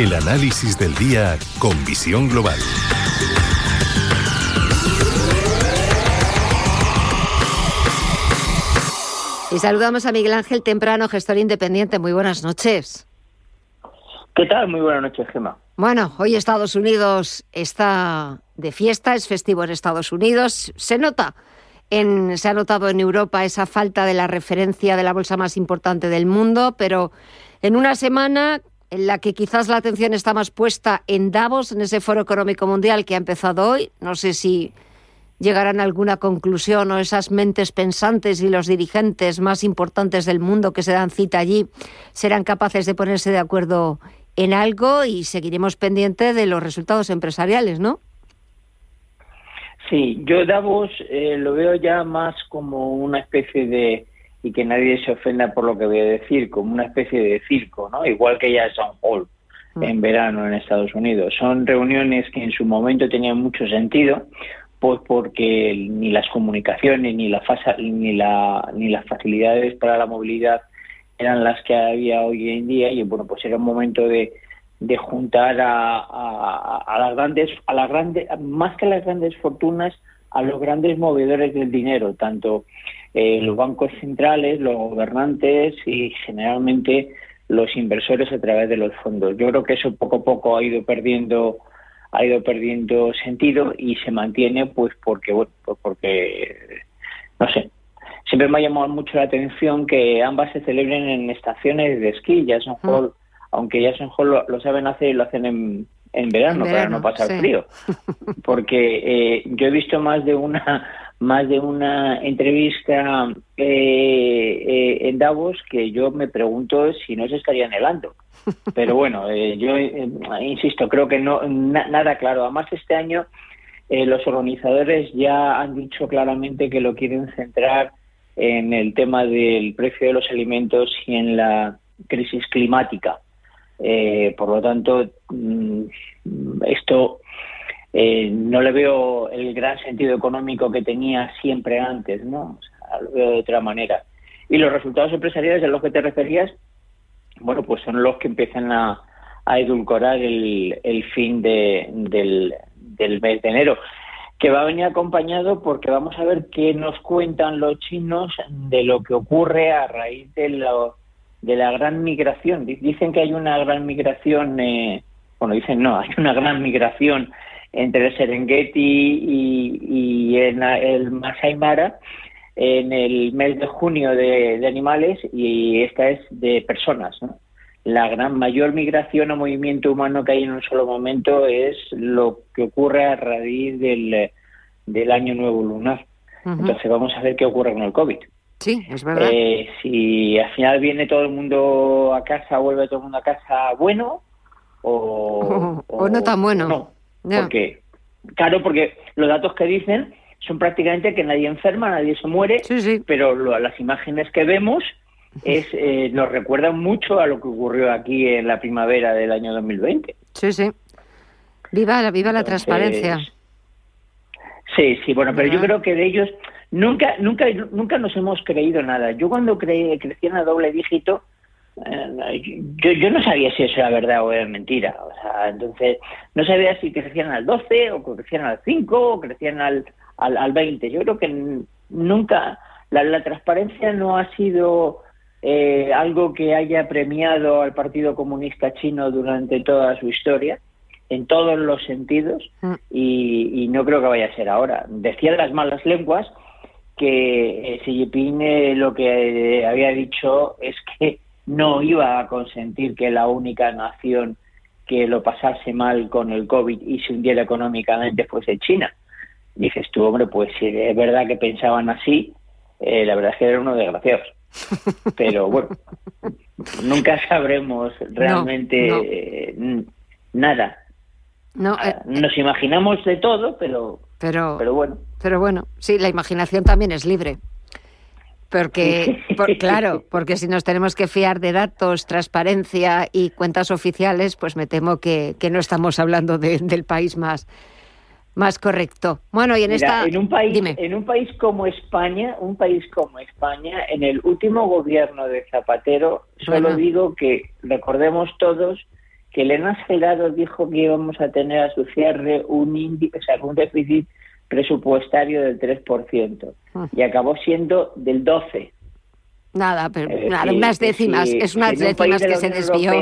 El análisis del día con visión global. Y saludamos a Miguel Ángel Temprano, gestor independiente. Muy buenas noches. ¿Qué tal? Muy buenas noches, Gemma. Bueno, hoy Estados Unidos está de fiesta, es festivo en Estados Unidos. Se nota, en, se ha notado en Europa esa falta de la referencia de la bolsa más importante del mundo, pero en una semana en la que quizás la atención está más puesta en Davos, en ese foro económico mundial que ha empezado hoy. No sé si llegarán a alguna conclusión o esas mentes pensantes y los dirigentes más importantes del mundo que se dan cita allí serán capaces de ponerse de acuerdo en algo y seguiremos pendientes de los resultados empresariales, ¿no? Sí, yo Davos eh, lo veo ya más como una especie de, y que nadie se ofenda por lo que voy a decir, como una especie de circo, ¿no? Igual que ya San Hall mm. en verano en Estados Unidos. Son reuniones que en su momento tenían mucho sentido, pues porque ni las comunicaciones ni la ni la ni las facilidades para la movilidad eran las que había hoy en día y bueno pues era un momento de, de juntar a, a, las grandes a las grandes más que a las grandes fortunas a los grandes movedores del dinero tanto eh, los bancos centrales los gobernantes y generalmente los inversores a través de los fondos. Yo creo que eso poco a poco ha ido perdiendo ha ido perdiendo sentido y se mantiene pues porque bueno pues porque no sé siempre me ha llamado mucho la atención que ambas se celebren en estaciones de esquí Jason Hall aunque Jason Hall lo, saben hacer y lo hacen en, en verano, para no pasar frío. Porque eh, yo he visto más de una más de una entrevista eh, eh, en Davos que yo me pregunto si no se estarían helando pero bueno, eh, yo eh, insisto, creo que no nada claro. Además, este año eh, los organizadores ya han dicho claramente que lo quieren centrar en el tema del precio de los alimentos y en la crisis climática. por lo tanto, mm, esto no le veo el gran sentido económico que tenía siempre antes, ¿no? lo veo de otra manera. Y los resultados empresariales a los que te referías, bueno, pues son los que empiezan a, edulcorar el, fin de, del, mes de enero, que va a venir acompañado porque vamos a ver qué nos cuentan los chinos de lo que ocurre a raíz de, lo, de la gran migración. Dicen que hay una gran migración, eh, bueno, dicen no, hay una gran migración entre el Serengeti y, y el Masai Mara en el mes de junio de, animales y esta es de personas. La gran mayor migración o movimiento humano que hay en un solo momento es lo que ocurre a raíz del, del año nuevo lunar. Entonces vamos a ver qué ocurre con el COVID. Sí, es verdad. Eh, si al final viene todo el mundo a casa, vuelve todo el mundo a casa bueno o, o, no tan bueno. No, porque, claro, porque los datos que dicen son prácticamente que nadie enferma, nadie se muere, pero las imágenes que vemos es eh, nos recuerdan mucho a lo que ocurrió aquí en la primavera del año 2020. Sí, sí. Viva, la, viva la transparencia. Sí, sí, bueno, pero yo creo que de ellos nunca, nunca, nunca nos hemos creído nada. Yo cuando creí, crecían a doble dígito, yo, yo no sabía si eso era verdad o era mentira. O sea, entonces, no sabía si crecían al 12 o crecían al 5 o crecían al, al, al 20. Yo creo que nunca la, transparencia no ha sido eh, algo que haya premiado al Partido Comunista Chino durante toda su historia, en todos los sentidos, mm. y, no creo que vaya a ser ahora. Decían las malas lenguas que eh, Xi Jinping eh, lo que había dicho es que no iba a consentir que la única nación que lo pasase mal con el COVID y se hundiera económicamente fuese China dices tú, hombre, pues si es verdad que pensaban así, eh, la verdad es que eran unos desgraciados. Pero bueno, nunca sabremos realmente eh, nada. No, ah, eh, Nos imaginamos de todo, pero, pero, pero bueno. Pero bueno, sí, la imaginación también es libre. Porque, claro, porque si nos tenemos que fiar de datos, transparencia y cuentas oficiales, pues me temo que, que no estamos hablando del país más, más correcto. Bueno, y en esta en un país en un país como España, un país como España, en el último gobierno de Zapatero, solo digo que recordemos todos que Elena Gelado dijo que íbamos a tener a su cierre un índice, o sea, un déficit presupuestario del 3% ah. y acabó siendo del 12. Nada, pero nada, unas décimas, es unas décimas que se desvió.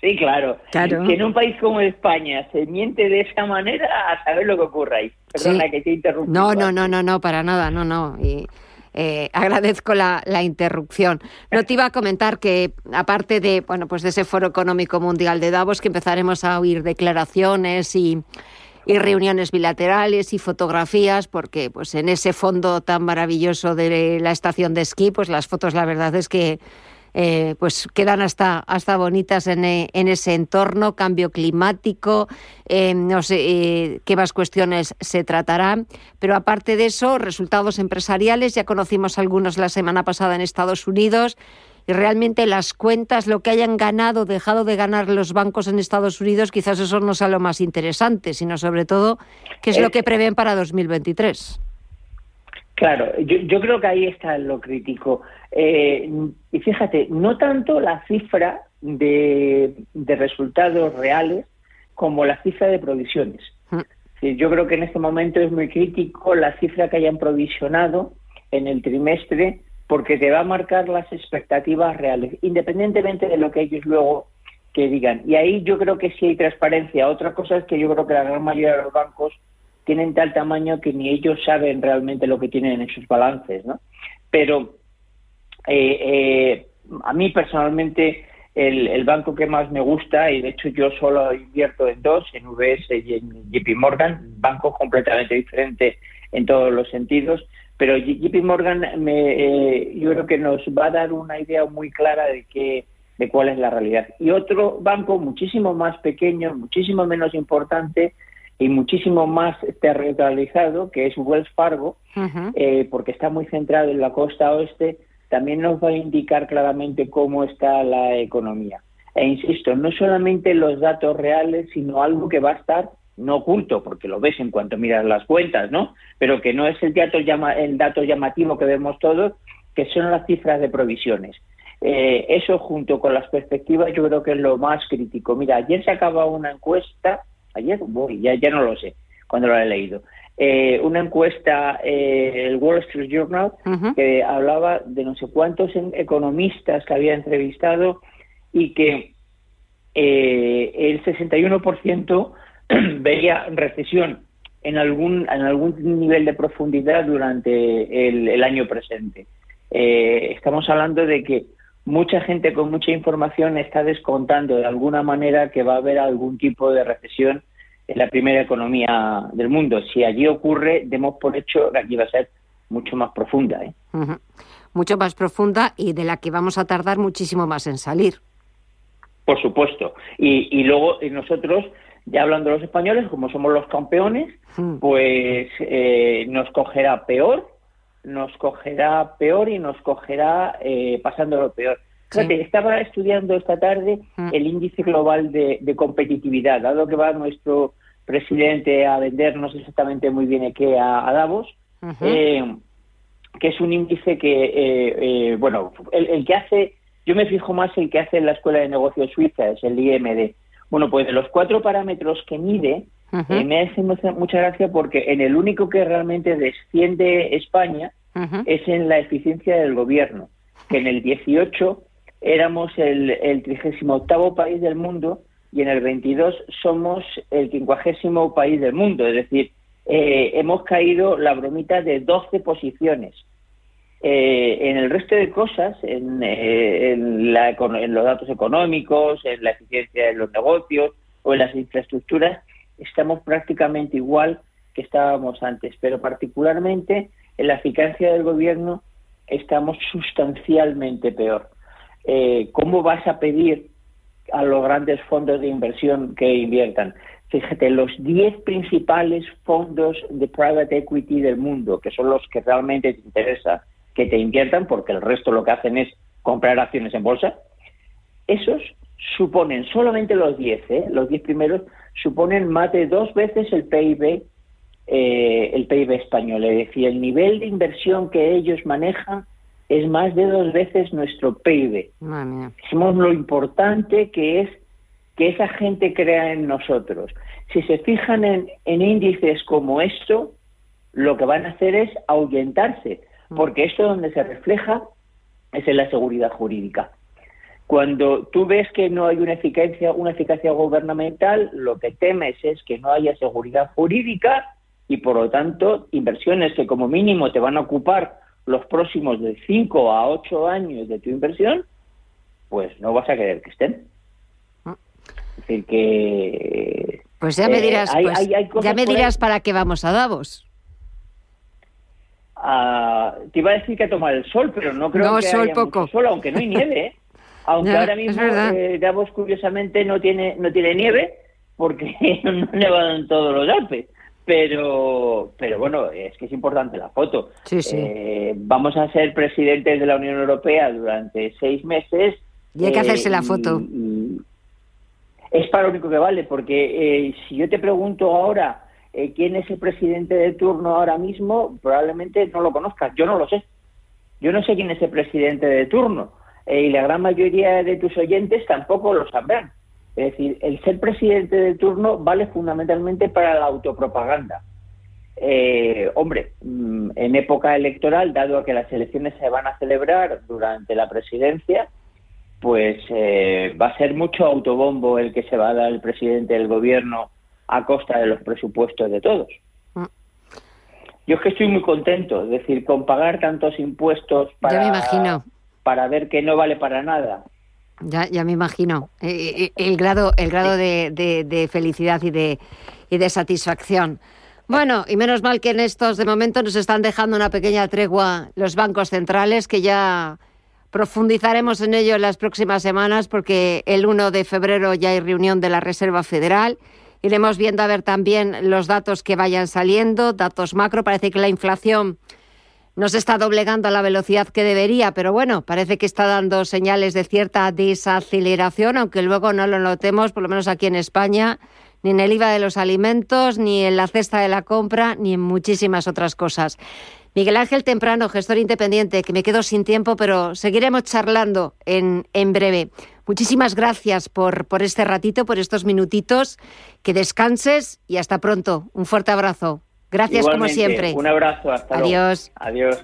sí, claro. claro. Que en un país como España se miente de esa manera, a saber lo que ocurra ahí. Perdona que te interrumpa. No, no, no, no, no, para nada, no, no. Y eh, agradezco la, interrupción. No te iba a comentar que, aparte de, bueno, pues de ese Foro Económico Mundial de Davos, que empezaremos a oír declaraciones y, y reuniones bilaterales y fotografías, porque pues en ese fondo tan maravilloso de la estación de esquí, pues las fotos la verdad es que eh, pues quedan hasta, hasta bonitas en, eh, en ese entorno, cambio climático, eh, no sé qué más cuestiones se tratarán, pero aparte de eso, resultados empresariales, ya conocimos algunos la semana pasada en Estados Unidos, y realmente las cuentas, lo que hayan ganado, dejado de ganar los bancos en Estados Unidos, quizás eso no sea lo más interesante, sino sobre todo qué es lo que prevén para 2023. Claro, yo, yo creo que ahí está lo crítico. Eh, y fíjate, no tanto la cifra de, resultados reales como la cifra de provisiones. Mm. Yo creo que en este momento es muy crítico la cifra que hayan provisionado en el trimestre porque te va a marcar las expectativas reales, independientemente de lo que ellos luego que digan. Y ahí yo creo que sí hay transparencia. Otra cosa es que yo creo que la gran mayoría de los bancos tienen tal tamaño que ni ellos saben realmente lo que tienen en sus balances, ¿no? Pero eh, eh, a mí personalmente el, banco que más me gusta, y de hecho yo solo invierto en dos, en UBS y en JP Morgan, bancos completamente diferentes en todos los sentidos, pero JP Morgan me, eh, yo creo que nos va a dar una idea muy clara de qué de cuál es la realidad. Y otro banco muchísimo más pequeño, muchísimo menos importante, y muchísimo más territorializado, que es Wells Fargo, eh, porque está muy centrado en la costa oeste, también nos va a indicar claramente cómo está la economía. E insisto, no solamente los datos reales, sino algo que va a estar no oculto, porque lo ves en cuanto miras las cuentas, ¿no? Pero que no es el dato, llama, el dato llamativo que vemos todos, que son las cifras de provisiones. Eh, eso junto con las perspectivas yo creo que es lo más crítico. Mira, ayer se acaba una encuesta ayer, voy, ya, ya no lo sé, cuando lo he leído. Eh, una encuesta, eh, el Wall Street Journal, que hablaba de no sé cuántos economistas que había entrevistado y que eh, el 61% veía recesión en algún, en algún nivel de profundidad durante el, el año presente. estamos hablando de que mucha gente con mucha información está descontando de alguna manera que va a haber algún tipo de recesión en la primera economía del mundo. Si allí ocurre, demos por hecho que aquí va a ser mucho más profunda. ¿eh? Mucho más profunda y de la que vamos a tardar muchísimo más en salir. Por supuesto. Y, luego nosotros, ya hablando de los españoles, como somos los campeones, pues eh, nos cogerá peor nos cogerá peor y nos cogerá eh, pasando lo peor. estaba estudiando esta tarde mm. el índice global de, competitividad, dado que va nuestro presidente a vender, no sé exactamente muy bien qué, a, Davos, eh, que es un índice que, eh, eh, bueno, el, que hace, yo me fijo más el que hace en la Escuela de Negocios Suiza, es el IMD. Bueno, pues de los cuatro parámetros que mide, me hace mucha, gracia porque en el único que realmente desciende España es en la eficiencia del gobierno, que en el 18 éramos el, el 38 país del mundo y en el 22 somos el 50 país del mundo, es decir, eh, hemos caído la bromita de 12 posiciones. Eh, en el resto de cosas, en, eh, en, la, en los datos económicos, en la eficiencia de los negocios o en las infraestructuras, estamos prácticamente igual que estábamos antes, pero particularmente en la eficacia del gobierno estamos sustancialmente peor. Eh, ¿Cómo vas a pedir a los grandes fondos de inversión que inviertan? Fíjate, los 10 principales fondos de private equity del mundo, que son los que realmente te interesa que te inviertan, porque el resto lo que hacen es comprar acciones en bolsa, esos suponen, solamente los 10, ¿eh? los 10 primeros, suponen más de dos veces el PIB, eh, el PIB español. Es decir, el nivel de inversión que ellos manejan es más de dos veces nuestro PIB. Somos lo importante que es que esa gente crea en nosotros. Si se fijan en, índices como esto, lo que van a hacer es ahuyentarse. Porque esto donde se refleja es en la seguridad jurídica. Cuando tú ves que no hay una eficacia, una eficacia gubernamental, lo que temes es que no haya seguridad jurídica y por lo tanto inversiones que como mínimo te van a ocupar los próximos de 5 a 8 años de tu inversión, pues no vas a querer que estén. Es decir, que... Pues ya me eh, dirás, pues, ya me dirás para qué vamos a Davos. Te iba a decir que a tomar el sol, pero no creo que sol haya poco. sol, aunque no hay nieve. ¿eh? Aunque ahora mismo eh, Davos curiosamente no tiene no tiene nieve porque no han nevado en todos los Alpes. Pero, pero bueno, es que es importante la foto. Eh, vamos a ser presidentes de la Unión Europea durante seis meses. Y hay que hacerse la foto. es para lo único que vale, porque si yo te pregunto ahora quién es el presidente de turno ahora mismo, probablemente no lo conozcas. Yo no lo sé. Yo no sé quién es el presidente de turno eh, y la gran mayoría de tus oyentes tampoco lo sabrán. Es decir, el ser presidente de turno vale fundamentalmente para la autopropaganda. Eh, hombre, mm, en época electoral, dado que las elecciones se van a celebrar durante la presidencia, pues eh, va a ser mucho autobombo el que se va a dar el presidente del gobierno a costa de los presupuestos de todos. Mm. Yo es que estoy muy contento, es decir, con pagar tantos impuestos para, me imagino para ver que no vale para nada. Ya, ya me imagino eh, eh, eh, el grado, el grado de, de, felicidad y de, y de satisfacción. Bueno, y menos mal que en estos de momento nos están dejando una pequeña tregua los bancos centrales, que ya profundizaremos en ello en las próximas semanas, porque el 1 de febrero ya hay reunión de la Reserva Federal. Iremos viendo a ver también los datos que vayan saliendo, datos macro. Parece que la inflación no se está doblegando a la velocidad que debería, pero bueno, parece que está dando señales de cierta desaceleración, aunque luego no lo notemos, por lo menos aquí en España, ni en el IVA de los alimentos, ni en la cesta de la compra, ni en muchísimas otras cosas. Miguel Ángel Temprano, gestor independiente, que me quedo sin tiempo, pero seguiremos charlando en, en breve. Muchísimas gracias por, por este ratito, por estos minutitos. Que descanses y hasta pronto. Un fuerte abrazo. Gracias como siempre. Un abrazo, hasta Adiós. Adiós.